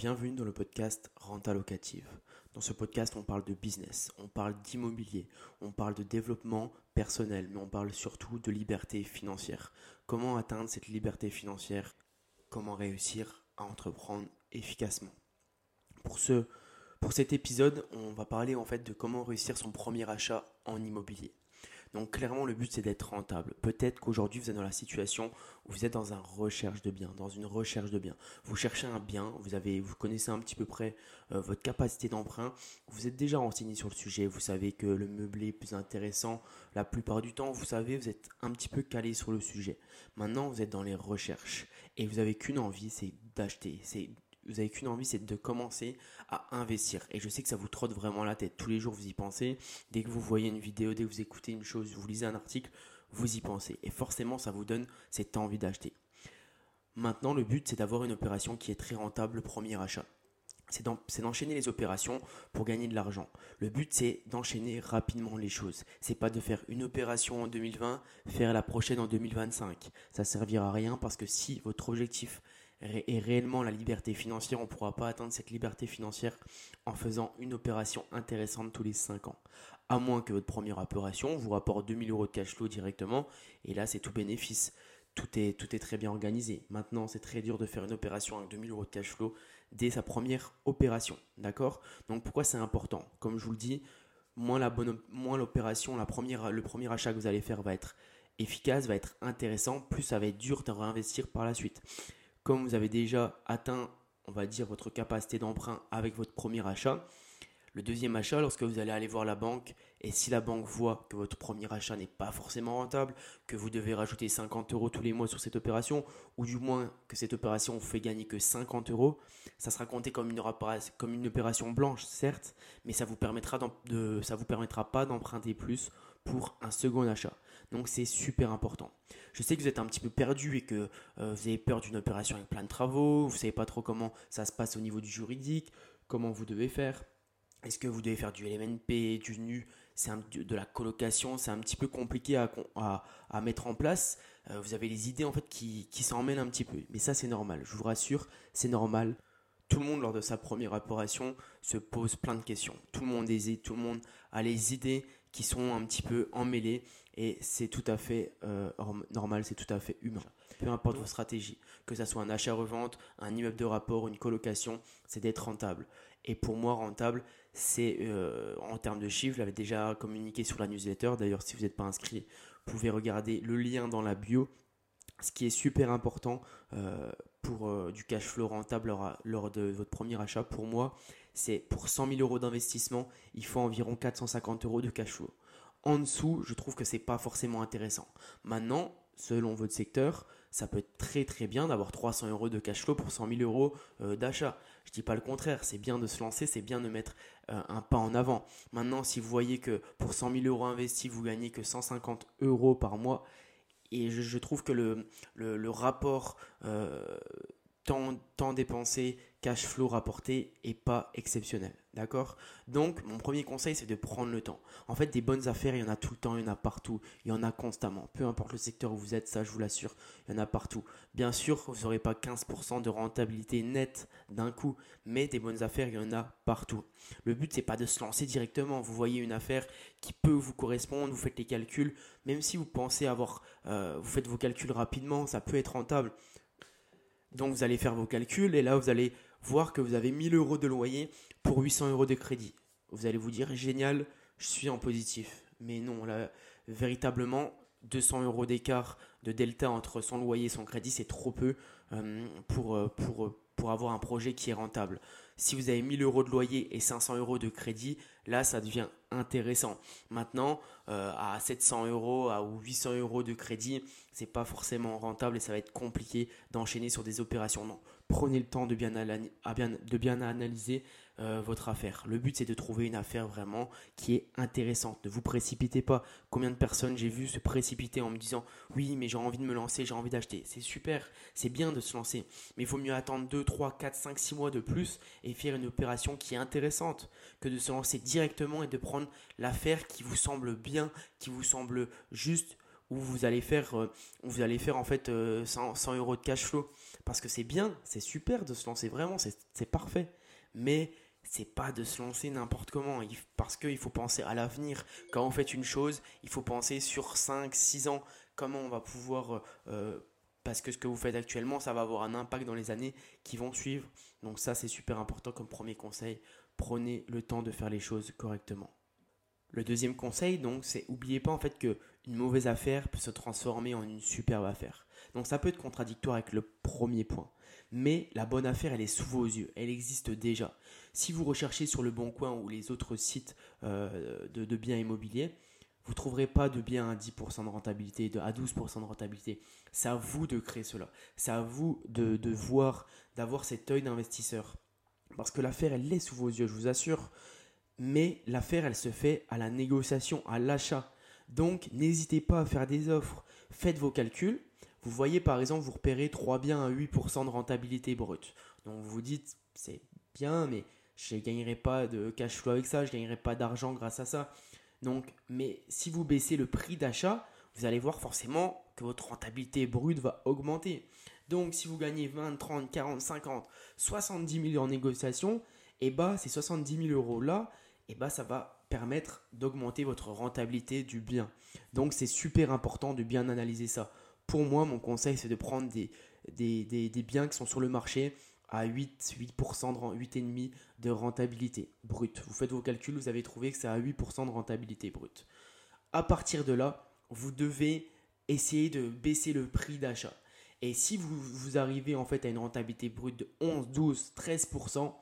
Bienvenue dans le podcast Renta Locative. Dans ce podcast, on parle de business, on parle d'immobilier, on parle de développement personnel, mais on parle surtout de liberté financière. Comment atteindre cette liberté financière? Comment réussir à entreprendre efficacement? Pour pour cet épisode, on va parler en fait de comment réussir son premier achat en immobilier. Donc clairement, le but c'est d'être rentable. Peut-être qu'aujourd'hui vous êtes dans la situation où vous êtes dans une recherche de biens, dans une recherche de biens. Vous cherchez un bien, vous avez, vous connaissez un petit peu près euh, votre capacité d'emprunt, vous êtes déjà renseigné sur le sujet, vous savez que le meublé est plus intéressant. La plupart du temps, vous savez, vous êtes un petit peu calé sur le sujet. Maintenant, vous êtes dans les recherches et vous avez qu'une envie, c'est d'acheter, c'est vous avez qu'une envie, c'est de commencer à investir. Et je sais que ça vous trotte vraiment la tête. Tous les jours, vous y pensez. Dès que vous voyez une vidéo, dès que vous écoutez une chose, vous lisez un article, vous y pensez. Et forcément, ça vous donne cette envie d'acheter. Maintenant, le but, c'est d'avoir une opération qui est très rentable, le premier achat. C'est d'enchaîner les opérations pour gagner de l'argent. Le but, c'est d'enchaîner rapidement les choses. C'est pas de faire une opération en 2020, faire la prochaine en 2025. Ça servira à rien parce que si votre objectif et réellement la liberté financière, on ne pourra pas atteindre cette liberté financière en faisant une opération intéressante tous les 5 ans. À moins que votre première opération vous rapporte 2000 euros de cash flow directement, et là c'est tout bénéfice. Tout est, tout est très bien organisé. Maintenant, c'est très dur de faire une opération avec 2000 euros de cash flow dès sa première opération. D'accord? Donc pourquoi c'est important? Comme je vous le dis, moins l'opération, le premier achat que vous allez faire va être efficace, va être intéressant, plus ça va être dur de réinvestir par la suite. Comme vous avez déjà atteint, on va dire, votre capacité d'emprunt avec votre premier achat, le deuxième achat, lorsque vous allez aller voir la banque, et si la banque voit que votre premier achat n'est pas forcément rentable, que vous devez rajouter 50 euros tous les mois sur cette opération, ou du moins que cette opération vous fait gagner que 50 euros, ça sera compté comme une, opération blanche, certes, mais ça vous permettra vous permettra pas d'emprunter plus pour un second achat. Donc c'est super important. Je sais que vous êtes un petit peu perdu et que euh, vous avez peur d'une opération avec plein de travaux, vous ne savez pas trop comment ça se passe au niveau du juridique, comment vous devez faire. Est-ce que vous devez faire du LMNP, du NU, c'est de la colocation, c'est un petit peu compliqué à, mettre en place. Euh, vous avez les idées en fait qui, qui un petit peu. Mais ça c'est normal, je vous rassure, c'est normal. Tout le monde lors de sa première opération se pose plein de questions. Tout le monde hésite, tout le monde a les idées qui sont un petit peu emmêlés et c'est tout à fait euh, normal, c'est tout à fait humain. Peu importe votre stratégie, que ce soit un achat-revente, un immeuble de rapport, une colocation, c'est d'être rentable. Et pour moi, rentable, c'est euh, en termes de chiffres, je l'avais déjà communiqué sur la newsletter. D'ailleurs, si vous n'êtes pas inscrit, vous pouvez regarder le lien dans la bio. Ce qui est super important euh, pour du cash flow rentable lors de votre premier achat, pour moi, c'est pour 100 000 euros d'investissement, il faut environ 450 euros de cash flow. En dessous, je trouve que c'est pas forcément intéressant. Maintenant, selon votre secteur, ça peut être très très bien d'avoir 300 euros de cash flow pour 100 000 euros euh, d'achat. Je dis pas le contraire, c'est bien de se lancer, c'est bien de mettre euh, un pas en avant. Maintenant, si vous voyez que pour 100 000 euros investis, vous gagnez que 150 euros par mois, et je, trouve que le, le, rapport euh, temps, dépensé, cash flow rapporté est pas exceptionnel. D'accord? Donc, mon premier conseil, c'est de prendre le temps. En fait, des bonnes affaires, il y en a tout le temps, il y en a partout, il y en a constamment. Peu importe le secteur où vous êtes, ça, je vous l'assure, il y en a partout. Bien sûr, vous n'aurez pas 15% de rentabilité nette d'un coup, mais des bonnes affaires, il y en a partout. Le but, c'est pas de se lancer directement. Vous voyez une affaire qui peut vous correspondre, vous faites les calculs, même si vous pensez avoir, euh, vous faites vos calculs rapidement, ça peut être rentable. Donc vous allez faire vos calculs et là vous allez voir que vous avez 1000 euros de loyer pour 800 euros de crédit. Vous allez vous dire génial, je suis en positif. Mais non, là, véritablement, 200 euros d'écart de delta entre son loyer et son crédit, c'est trop peu euh, pour, euh, pour, pour avoir un projet qui est rentable. Si vous avez 1000 euros de loyer et 500 euros de crédit, là, ça devient intéressant. Maintenant, euh, à 700 euros ou 800 euros de crédit, c'est pas forcément rentable et ça va être compliqué d'enchaîner sur des opérations. Non, prenez le temps de bien, analyser euh, votre affaire. Le but, c'est de trouver une affaire vraiment qui est intéressante. Ne vous précipitez pas. Combien de personnes j'ai vu se précipiter en me disant oui, mais j'ai envie de me lancer, j'ai envie d'acheter. C'est super, c'est bien de se lancer, mais il vaut mieux attendre 2, 3, 4, 5, 6 mois de plus et faire une opération qui est intéressante que de se lancer directement et de prendre l'affaire qui vous semble bien, qui vous semble juste où vous allez faire, euh, vous allez faire en fait 100, euh, 100 euros de cash flow. Parce que c'est bien, c'est super de se lancer, vraiment, c'est parfait. Mais c'est pas de se lancer n'importe comment, parce qu'il faut penser à l'avenir. Quand on fait une chose, il faut penser sur 5, 6 ans, comment on va pouvoir... Euh, parce que ce que vous faites actuellement, ça va avoir un impact dans les années qui vont suivre. Donc ça, c'est super important comme premier conseil. Prenez le temps de faire les choses correctement. Le deuxième conseil, donc, c'est n'oubliez pas en fait que une mauvaise affaire peut se transformer en une superbe affaire. Donc ça peut être contradictoire avec le premier point. Mais la bonne affaire, elle est sous vos yeux, elle existe déjà. Si vous recherchez sur le Bon Coin ou les autres sites euh, de, biens immobiliers, vous ne trouverez pas de biens à 10% de rentabilité, de, à 12% de rentabilité. C'est à vous de créer cela. C'est à vous de, de voir, d'avoir cet œil d'investisseur. Parce que l'affaire, elle est sous vos yeux, je vous assure. Mais l'affaire, elle se fait à la négociation, à l'achat. Donc, n'hésitez pas à faire des offres. Faites vos calculs. Vous voyez, par exemple, vous repérez 3 biens à 8% de rentabilité brute. Donc, vous vous dites, c'est bien, mais je ne gagnerai pas de cash flow avec ça, je ne gagnerai pas d'argent grâce à ça. Donc, mais si vous baissez le prix d'achat, vous allez voir forcément que votre rentabilité brute va augmenter. Donc, si vous gagnez 20, 30, 40, 50, 70 000 en négociation, et eh bah, ces 70 000 euros là, et eh bah, ça va permettre d'augmenter votre rentabilité du bien. Donc c'est super important de bien analyser ça. Pour moi, mon conseil, c'est de prendre des, des, biens qui sont sur le marché à 8, 8%, 8,5% de rentabilité brute. Vous faites vos calculs, vous avez trouvé que c'est à 8% de rentabilité brute. À partir de là, vous devez essayer de baisser le prix d'achat. Et si vous, vous arrivez en fait à une rentabilité brute de 11, 12, 13%,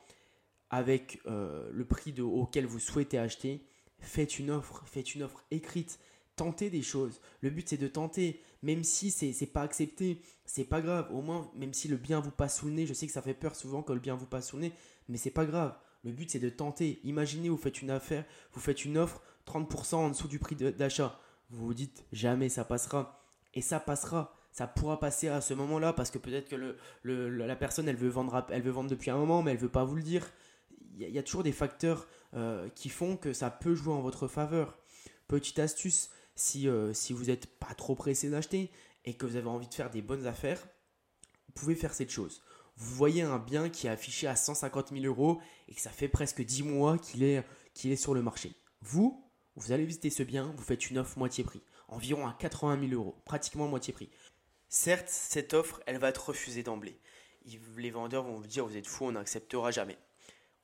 avec euh, le prix auquel vous souhaitez acheter, faites une offre, faites une offre écrite, tentez des choses. Le but c'est de tenter, même si c'est n'est pas accepté, c'est pas grave. Au moins, même si le bien vous passe sous le nez, je sais que ça fait peur souvent que le bien vous passe sous le nez, mais c'est pas grave. Le but c'est de tenter. Imaginez, vous faites une affaire, vous faites une offre 30% en dessous du prix d'achat. Vous vous dites jamais ça passera. Et ça passera ça pourra passer à ce moment-là parce que peut-être que la personne elle veut vendre elle veut vendre depuis un moment mais elle veut pas vous le dire il y, a toujours des facteurs euh, qui font que ça peut jouer en votre faveur. Petite astuce, si, euh, si vous n'êtes pas trop pressé d'acheter et que vous avez envie de faire des bonnes affaires, vous pouvez faire cette chose. Vous voyez un bien qui est affiché à 150 000 euros et que ça fait presque 10 mois qu'il est, qu'il est sur le marché. Vous, vous allez visiter ce bien, vous faites une offre moitié prix, environ à 80 000 euros, pratiquement moitié prix. Certes, cette offre, elle va être refusée d'emblée. Les vendeurs vont vous dire, vous êtes fou, on n'acceptera jamais.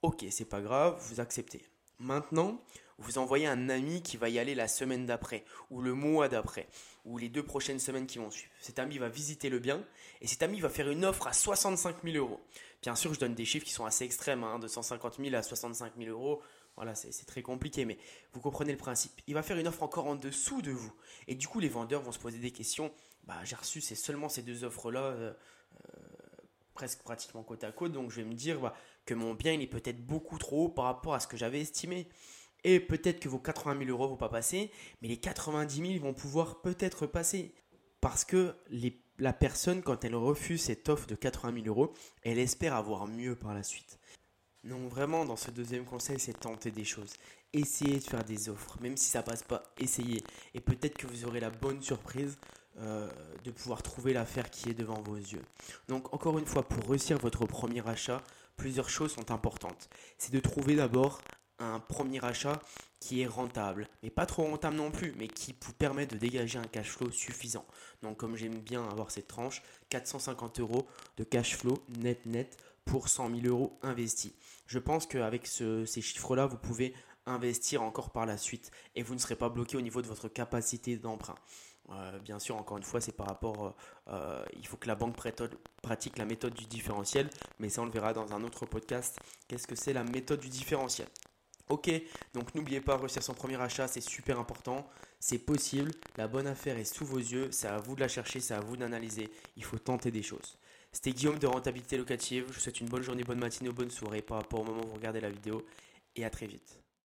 Ok, c'est pas grave, vous acceptez. Maintenant, vous envoyez un ami qui va y aller la semaine d'après, ou le mois d'après, ou les deux prochaines semaines qui vont suivre. Cet ami va visiter le bien, et cet ami va faire une offre à 65 000 euros. Bien sûr, je donne des chiffres qui sont assez extrêmes, hein, de 150 000 à 65 000 euros. Voilà, c'est très compliqué, mais vous comprenez le principe. Il va faire une offre encore en dessous de vous. Et du coup, les vendeurs vont se poser des questions. Bah, j'ai reçu c'est seulement ces deux offres-là, euh, euh, presque pratiquement côte à côte, donc je vais me dire, bah, que mon bien il est peut-être beaucoup trop haut par rapport à ce que j'avais estimé. Et peut-être que vos 80 000 euros vont pas passer, mais les 90 000 vont pouvoir peut-être passer. Parce que la personne, quand elle refuse cette offre de 80 000 euros, elle espère avoir mieux par la suite. Donc vraiment, dans ce deuxième conseil, c'est tenter des choses. Essayez de faire des offres, même si ça passe pas, essayez. Et peut-être que vous aurez la bonne surprise euh, de pouvoir trouver l'affaire qui est devant vos yeux. Donc encore une fois, pour réussir votre premier achat, plusieurs choses sont importantes. C'est de trouver d'abord un premier achat qui est rentable, mais pas trop rentable non plus, mais qui vous permet de dégager un cash flow suffisant. Donc comme j'aime bien avoir cette tranche, 450 euros de cash flow net net pour 100 000 euros investis. Je pense qu'avec ces chiffres-là, vous pouvez investir encore par la suite et vous ne serez pas bloqué au niveau de votre capacité d'emprunt. Euh, bien sûr, encore une fois, c'est par rapport. Euh, euh, il faut que la banque pratique la méthode du différentiel, mais ça, on le verra dans un autre podcast. Qu'est-ce que c'est la méthode du différentiel? Ok, donc n'oubliez pas, réussir son premier achat, c'est super important. C'est possible, la bonne affaire est sous vos yeux, c'est à vous de la chercher, c'est à vous d'analyser. Il faut tenter des choses. C'était Guillaume de Rentabilité Locative. Je vous souhaite une bonne journée, bonne matinée ou bonne soirée par rapport au moment où vous regardez la vidéo. Et à très vite.